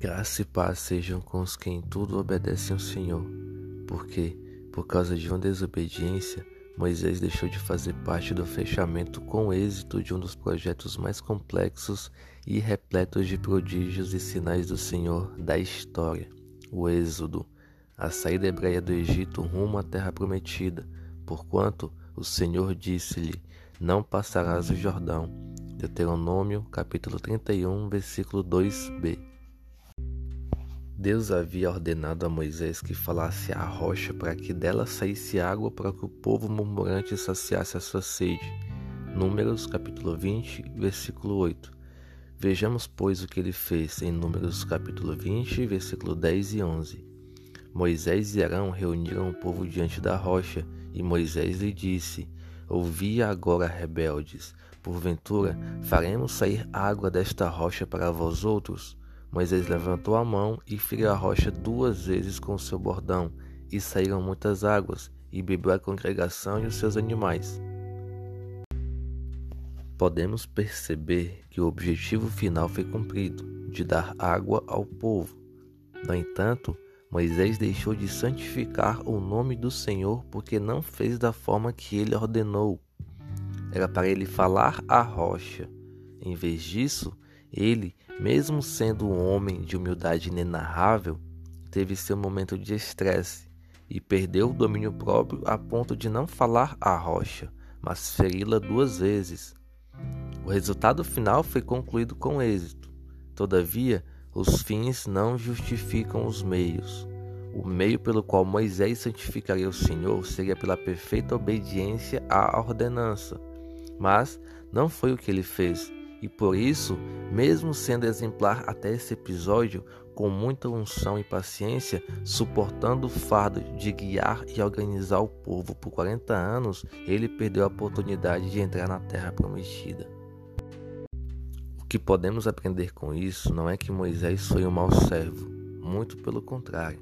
Graça e paz sejam com os que em tudo obedecem ao Senhor, porque, por causa de uma desobediência, Moisés deixou de fazer parte do fechamento com êxito de um dos projetos mais complexos e repletos de prodígios e sinais do Senhor da história, o Êxodo, a saída hebreia do Egito rumo à terra prometida, porquanto o Senhor disse-lhe: Não passarás o Jordão. Deuteronômio, capítulo 31, versículo 2b. Deus havia ordenado a Moisés que falasse à rocha para que dela saísse água para que o povo murmurante saciasse a sua sede. Números capítulo 20, versículo 8. Vejamos, pois, o que ele fez em Números capítulo 20, versículo 10 e 11. Moisés e Arão reuniram o povo diante da rocha, e Moisés lhe disse: Ouvi agora, rebeldes, porventura faremos sair água desta rocha para vós outros? Moisés levantou a mão e feriu a rocha duas vezes com seu bordão, e saíram muitas águas, e bebeu a congregação e os seus animais. Podemos perceber que o objetivo final foi cumprido, de dar água ao povo. No entanto, Moisés deixou de santificar o nome do Senhor porque não fez da forma que ele ordenou. Era para ele falar à rocha. Em vez disso, ele, mesmo sendo um homem de humildade inenarrável, teve seu momento de estresse e perdeu o domínio próprio a ponto de não falar à rocha, mas feri-la duas vezes. O resultado final foi concluído com êxito. Todavia, os fins não justificam os meios. O meio pelo qual Moisés santificaria o Senhor seria pela perfeita obediência à ordenança. Mas não foi o que ele fez e por isso, mesmo sendo exemplar até esse episódio, com muita unção e paciência, suportando o fardo de guiar e organizar o povo por 40 anos, ele perdeu a oportunidade de entrar na terra prometida. O que podemos aprender com isso não é que Moisés foi um mau servo, muito pelo contrário,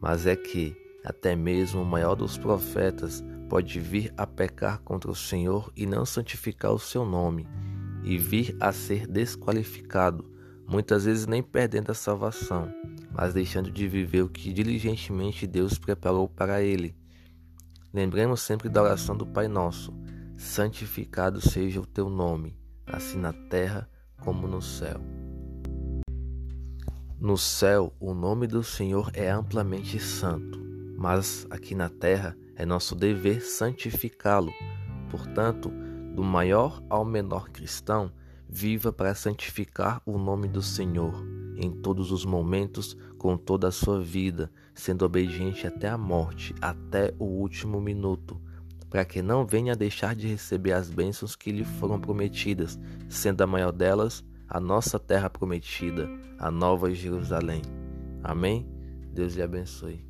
mas é que até mesmo o maior dos profetas pode vir a pecar contra o Senhor e não santificar o seu nome e vir a ser desqualificado, muitas vezes nem perdendo a salvação, mas deixando de viver o que diligentemente Deus preparou para ele. Lembremos sempre da oração do Pai Nosso: santificado seja o teu nome, assim na terra como no céu. No céu, o nome do Senhor é amplamente santo, mas aqui na terra é nosso dever santificá-lo. Portanto, do maior ao menor cristão, viva para santificar o nome do Senhor em todos os momentos, com toda a sua vida, sendo obediente até a morte, até o último minuto, para que não venha deixar de receber as bênçãos que lhe foram prometidas, sendo a maior delas a nossa terra prometida, a nova Jerusalém. Amém? Deus lhe abençoe.